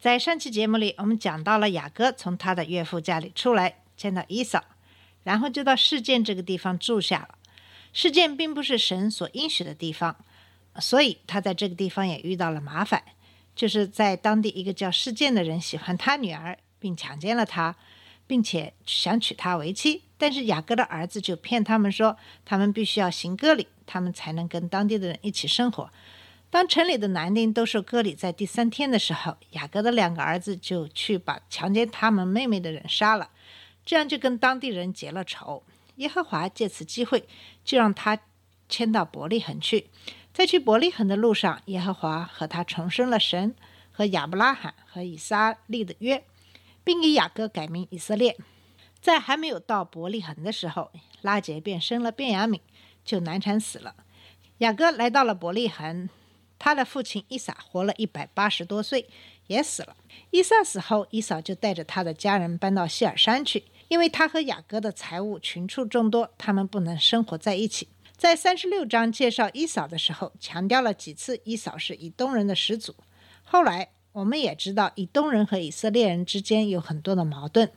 在上期节目里，我们讲到了雅各从他的岳父家里出来，见到伊嫂，然后就到事件这个地方住下了。事件并不是神所应许的地方，所以他在这个地方也遇到了麻烦，就是在当地一个叫事件的人喜欢他女儿，并强奸了她，并且想娶她为妻。但是雅各的儿子就骗他们说，他们必须要行割礼，他们才能跟当地的人一起生活。当城里的男丁都受割礼，在第三天的时候，雅各的两个儿子就去把强奸他们妹妹的人杀了，这样就跟当地人结了仇。耶和华借此机会，就让他迁到伯利恒去。在去伯利恒的路上，耶和华和他重申了神和亚伯拉罕和以撒立的约，并给雅各改名以色列。在还没有到伯利恒的时候，拉结便生了便雅悯，就难产死了。雅各来到了伯利恒，他的父亲伊撒活了一百八十多岁，也死了。伊撒死后，伊扫就带着他的家人搬到希尔山去，因为他和雅各的财物群畜众多，他们不能生活在一起。在三十六章介绍伊扫的时候，强调了几次伊扫是以东人的始祖。后来我们也知道，以东人和以色列人之间有很多的矛盾。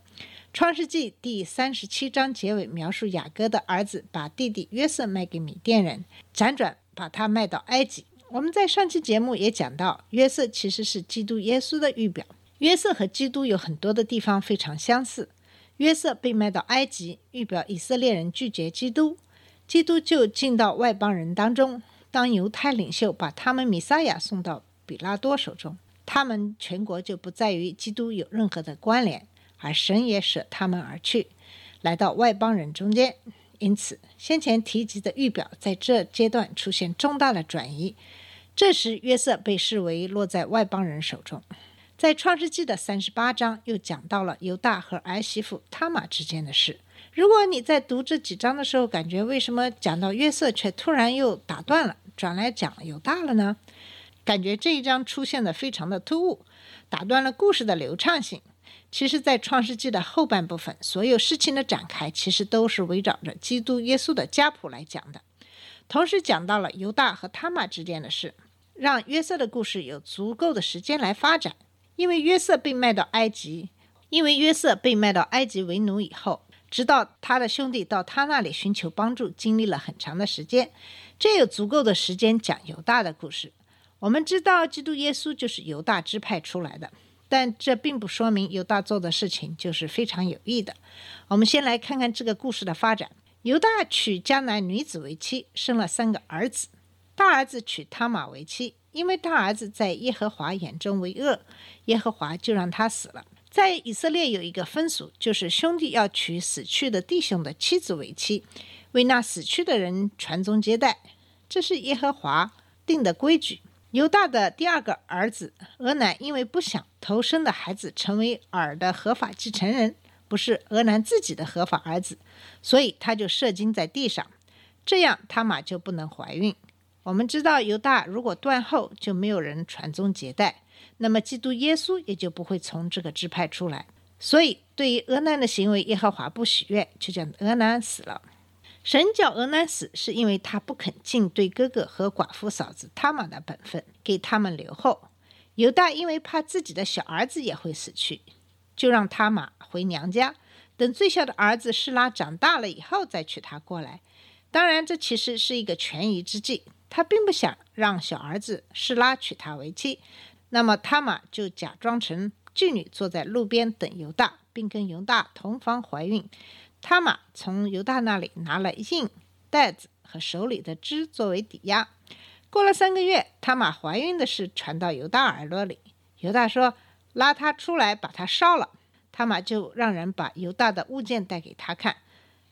创世纪第三十七章结尾描述雅各的儿子把弟弟约瑟卖给米甸人，辗转把他卖到埃及。我们在上期节目也讲到，约瑟其实是基督耶稣的预表。约瑟和基督有很多的地方非常相似。约瑟被卖到埃及，预表以色列人拒绝基督，基督就进到外邦人当中。当犹太领袖把他们弥撒亚送到比拉多手中，他们全国就不再与基督有任何的关联，而神也舍他们而去，来到外邦人中间。因此，先前提及的预表在这阶段出现重大的转移。这时，约瑟被视为落在外邦人手中。在创世纪的三十八章又讲到了犹大和儿媳妇他玛之间的事。如果你在读这几章的时候，感觉为什么讲到约瑟却突然又打断了，转来讲犹大了呢？感觉这一章出现的非常的突兀，打断了故事的流畅性。其实，在创世纪的后半部分，所有事情的展开其实都是围绕着基督耶稣的家谱来讲的，同时讲到了犹大和他玛之间的事，让约瑟的故事有足够的时间来发展。因为约瑟被卖到埃及，因为约瑟被卖到埃及为奴以后，直到他的兄弟到他那里寻求帮助，经历了很长的时间，这有足够的时间讲犹大的故事。我们知道，基督耶稣就是犹大支派出来的。但这并不说明犹大做的事情就是非常有益的。我们先来看看这个故事的发展。犹大娶迦南女子为妻，生了三个儿子。大儿子娶他玛为妻，因为大儿子在耶和华眼中为恶，耶和华就让他死了。在以色列有一个风俗，就是兄弟要娶死去的弟兄的妻子为妻，为那死去的人传宗接代，这是耶和华定的规矩。犹大的第二个儿子俄南，因为不想头生的孩子成为尔的合法继承人，不是俄南自己的合法儿子，所以他就射精在地上，这样他玛就不能怀孕。我们知道，犹大如果断后，就没有人传宗接代，那么基督耶稣也就不会从这个支派出来。所以，对于俄南的行为，耶和华不喜悦，就叫俄南死了。神叫俄南死，是因为他不肯尽对哥哥和寡妇嫂子他玛的本分，给他们留后。犹大因为怕自己的小儿子也会死去，就让他玛回娘家，等最小的儿子示拉长大了以后再娶她过来。当然，这其实是一个权宜之计，他并不想让小儿子示拉娶她为妻。那么他玛就假装成妓女，坐在路边等犹大，并跟犹大同房怀孕。他玛从犹大那里拿了印、袋子和手里的枝作为抵押。过了三个月，他玛怀孕的事传到犹大耳朵里。犹大说：“拉他出来，把他烧了。”他玛就让人把犹大的物件带给他看，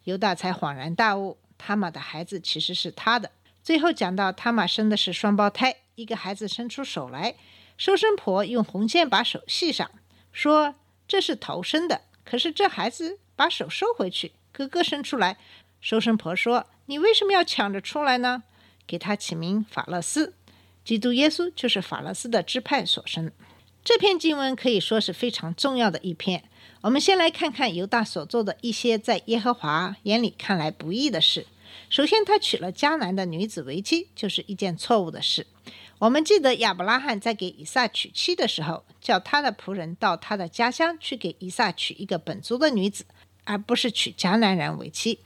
犹大才恍然大悟，他玛的孩子其实是他的。最后讲到他玛生的是双胞胎，一个孩子伸出手来，收生婆用红线把手系上，说这是头生的，可是这孩子把手收回去，哥哥伸出来。收生婆说：“你为什么要抢着出来呢？”给他起名法勒斯。基督耶稣就是法勒斯的支派所生。这篇经文可以说是非常重要的一篇。我们先来看看犹大所做的一些在耶和华眼里看来不义的事。首先，他娶了迦南的女子为妻，就是一件错误的事。我们记得亚伯拉罕在给以撒娶妻的时候，叫他的仆人到他的家乡去给以撒娶一个本族的女子，而不是娶迦南人为妻。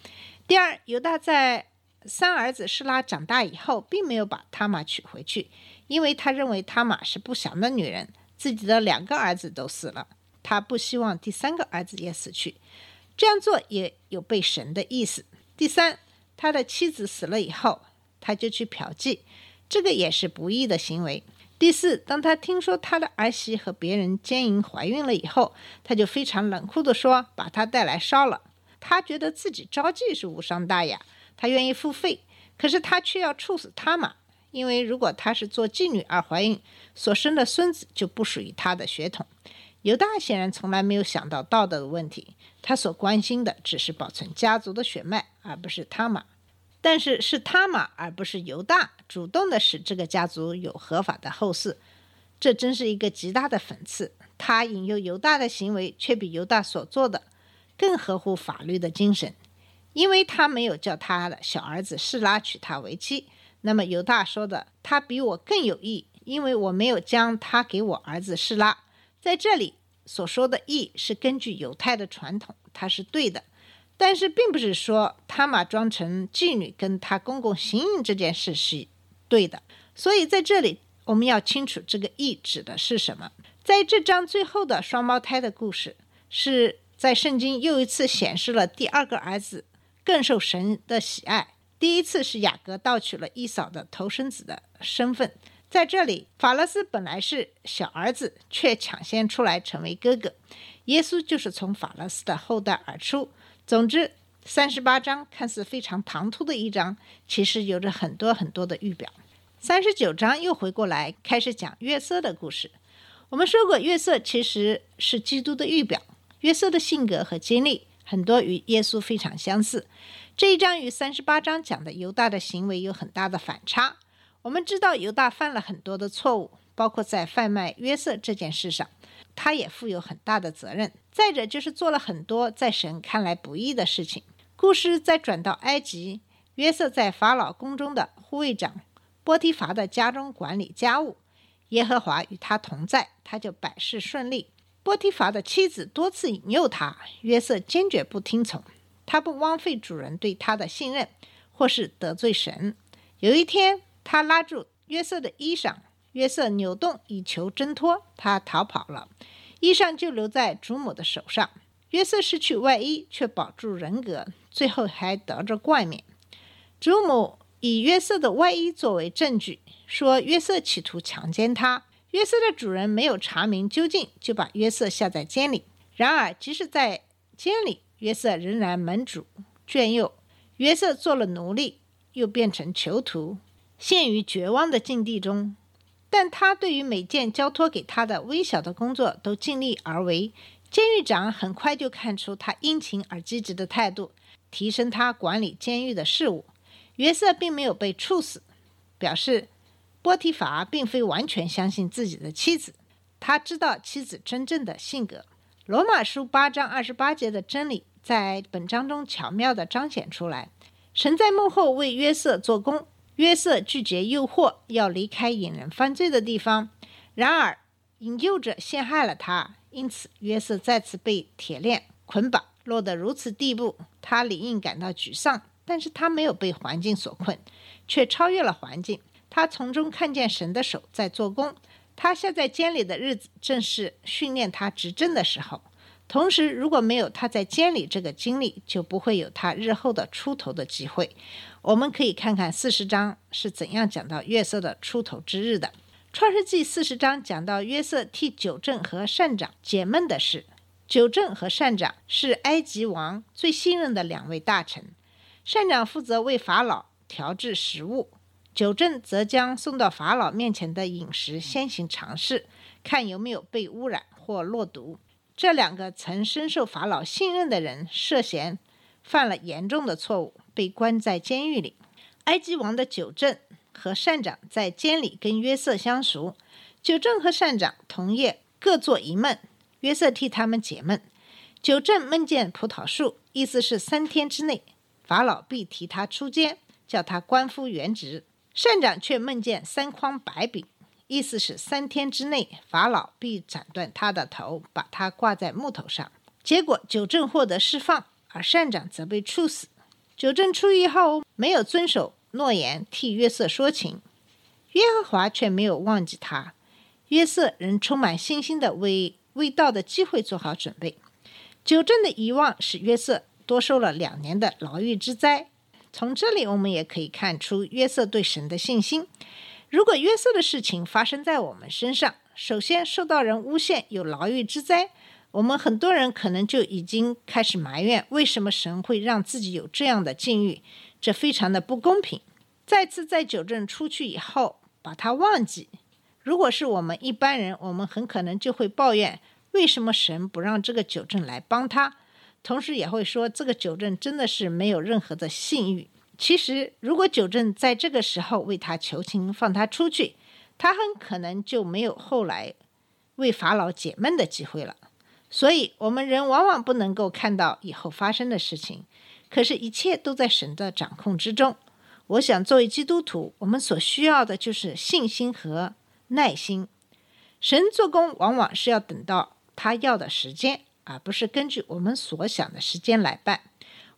第二，犹大在三儿子施拉长大以后，并没有把他玛娶回去，因为他认为他玛是不祥的女人。自己的两个儿子都死了，他不希望第三个儿子也死去。这样做也有被神的意思。第三，他的妻子死了以后，他就去嫖妓，这个也是不义的行为。第四，当他听说他的儿媳和别人奸淫怀孕了以后，他就非常冷酷地说：“把她带来烧了。”他觉得自己招妓是无伤大雅，他愿意付费，可是他却要处死他嘛？因为如果她是做妓女而怀孕，所生的孙子就不属于他的血统。犹大显然从来没有想到道德的问题，他所关心的只是保存家族的血脉，而不是他玛。但是是他玛，而不是犹大主动的使这个家族有合法的后嗣，这真是一个极大的讽刺。他引诱犹大的行为，却比犹大所做的更合乎法律的精神，因为他没有叫他的小儿子示拉娶她为妻。那么犹大说的，他比我更有义，因为我没有将他给我儿子示拉。在这里所说的义是根据犹太的传统，它是对的，但是并不是说他玛装成妓女跟他公公行淫这件事是对的。所以在这里我们要清楚这个义指的是什么。在这章最后的双胞胎的故事，是在圣经又一次显示了第二个儿子更受神的喜爱。第一次是雅各盗取了伊嫂的头生子的身份，在这里，法勒斯本来是小儿子，却抢先出来成为哥哥。耶稣就是从法勒斯的后代而出。总之，三十八章看似非常唐突的一章，其实有着很多很多的预表。三十九章又回过来开始讲约瑟的故事。我们说过，约瑟其实是基督的预表。约瑟的性格和经历很多与耶稣非常相似。这一章与三十八章讲的犹大的行为有很大的反差。我们知道犹大犯了很多的错误，包括在贩卖约瑟这件事上，他也负有很大的责任。再者就是做了很多在神看来不义的事情。故事再转到埃及，约瑟在法老宫中的护卫长波提乏的家中管理家务，耶和华与他同在，他就百事顺利。波提乏的妻子多次引诱他，约瑟坚决不听从。他不枉费主人对他的信任，或是得罪神。有一天，他拉住约瑟的衣裳，约瑟扭动以求挣脱，他逃跑了，衣裳就留在主母的手上。约瑟失去外衣，却保住人格，最后还得着冠冕。主母以约瑟的外衣作为证据，说约瑟企图强奸他。约瑟的主人没有查明究竟，就把约瑟下在监里。然而，即使在监里，约瑟仍然门主眷佑，约瑟做了奴隶，又变成囚徒，陷于绝望的境地中。但他对于每件交托给他的微小的工作都尽力而为。监狱长很快就看出他殷勤而积极的态度，提升他管理监狱的事务。约瑟并没有被处死，表示波提法并非完全相信自己的妻子，他知道妻子真正的性格。罗马书八章二十八节的真理在本章中巧妙地彰显出来。神在幕后为约瑟做工，约瑟拒绝诱惑，要离开引人犯罪的地方。然而引诱者陷害了他，因此约瑟再次被铁链捆绑，落得如此地步。他理应感到沮丧，但是他没有被环境所困，却超越了环境。他从中看见神的手在做工。他下在监里的日子，正是训练他执政的时候。同时，如果没有他在监里这个经历，就不会有他日后的出头的机会。我们可以看看四十章是怎样讲到约瑟的出头之日的。创世纪四十章讲到约瑟替九正和善长解闷的事。九正和善长是埃及王最信任的两位大臣，善长负责为法老调制食物。九正则将送到法老面前的饮食先行尝试，看有没有被污染或落毒。这两个曾深受法老信任的人涉嫌犯了严重的错误，被关在监狱里。埃及王的九正和善长在监里跟约瑟相熟，九正和善长同夜各做一梦，约瑟替他们解梦。九正梦见葡萄树，意思是三天之内法老必提他出监，叫他官复原职。善长却梦见三筐白饼，意思是三天之内法老必斩断他的头，把他挂在木头上。结果九正获得释放，而善长则被处死。九正出狱后没有遵守诺言，替约瑟说情，耶和华却没有忘记他。约瑟仍充满信心的为未到的机会做好准备。九正的遗忘使约瑟多受了两年的牢狱之灾。从这里我们也可以看出约瑟对神的信心。如果约瑟的事情发生在我们身上，首先受到人诬陷有牢狱之灾，我们很多人可能就已经开始埋怨为什么神会让自己有这样的境遇，这非常的不公平。再次在九正出去以后，把他忘记。如果是我们一般人，我们很可能就会抱怨为什么神不让这个九正来帮他。同时也会说，这个九正真的是没有任何的信誉。其实，如果九正在这个时候为他求情，放他出去，他很可能就没有后来为法老解闷的机会了。所以，我们人往往不能够看到以后发生的事情，可是，一切都在神的掌控之中。我想，作为基督徒，我们所需要的就是信心和耐心。神做工往往是要等到他要的时间。而不是根据我们所想的时间来办。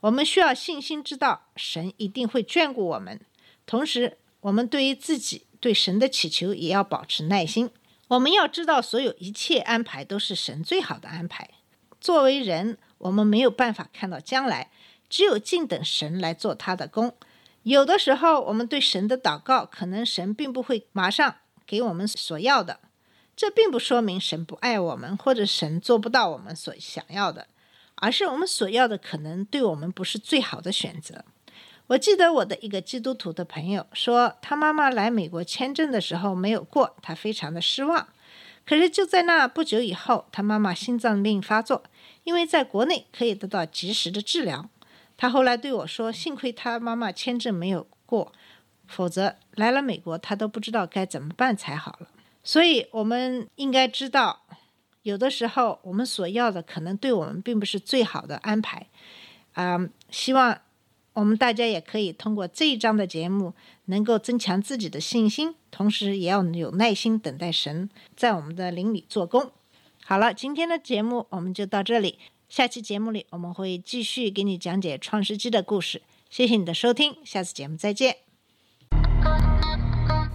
我们需要信心，知道神一定会眷顾我们。同时，我们对于自己对神的祈求也要保持耐心。我们要知道，所有一切安排都是神最好的安排。作为人，我们没有办法看到将来，只有静等神来做他的工。有的时候，我们对神的祷告，可能神并不会马上给我们所要的。这并不说明神不爱我们，或者神做不到我们所想要的，而是我们所要的可能对我们不是最好的选择。我记得我的一个基督徒的朋友说，他妈妈来美国签证的时候没有过，他非常的失望。可是就在那不久以后，他妈妈心脏病发作，因为在国内可以得到及时的治疗。他后来对我说，幸亏他妈妈签证没有过，否则来了美国他都不知道该怎么办才好了。所以，我们应该知道，有的时候我们所要的可能对我们并不是最好的安排。啊，希望我们大家也可以通过这一章的节目，能够增强自己的信心，同时也要有耐心等待神在我们的灵里做工。好了，今天的节目我们就到这里，下期节目里我们会继续给你讲解创世纪的故事。谢谢你的收听，下次节目再见。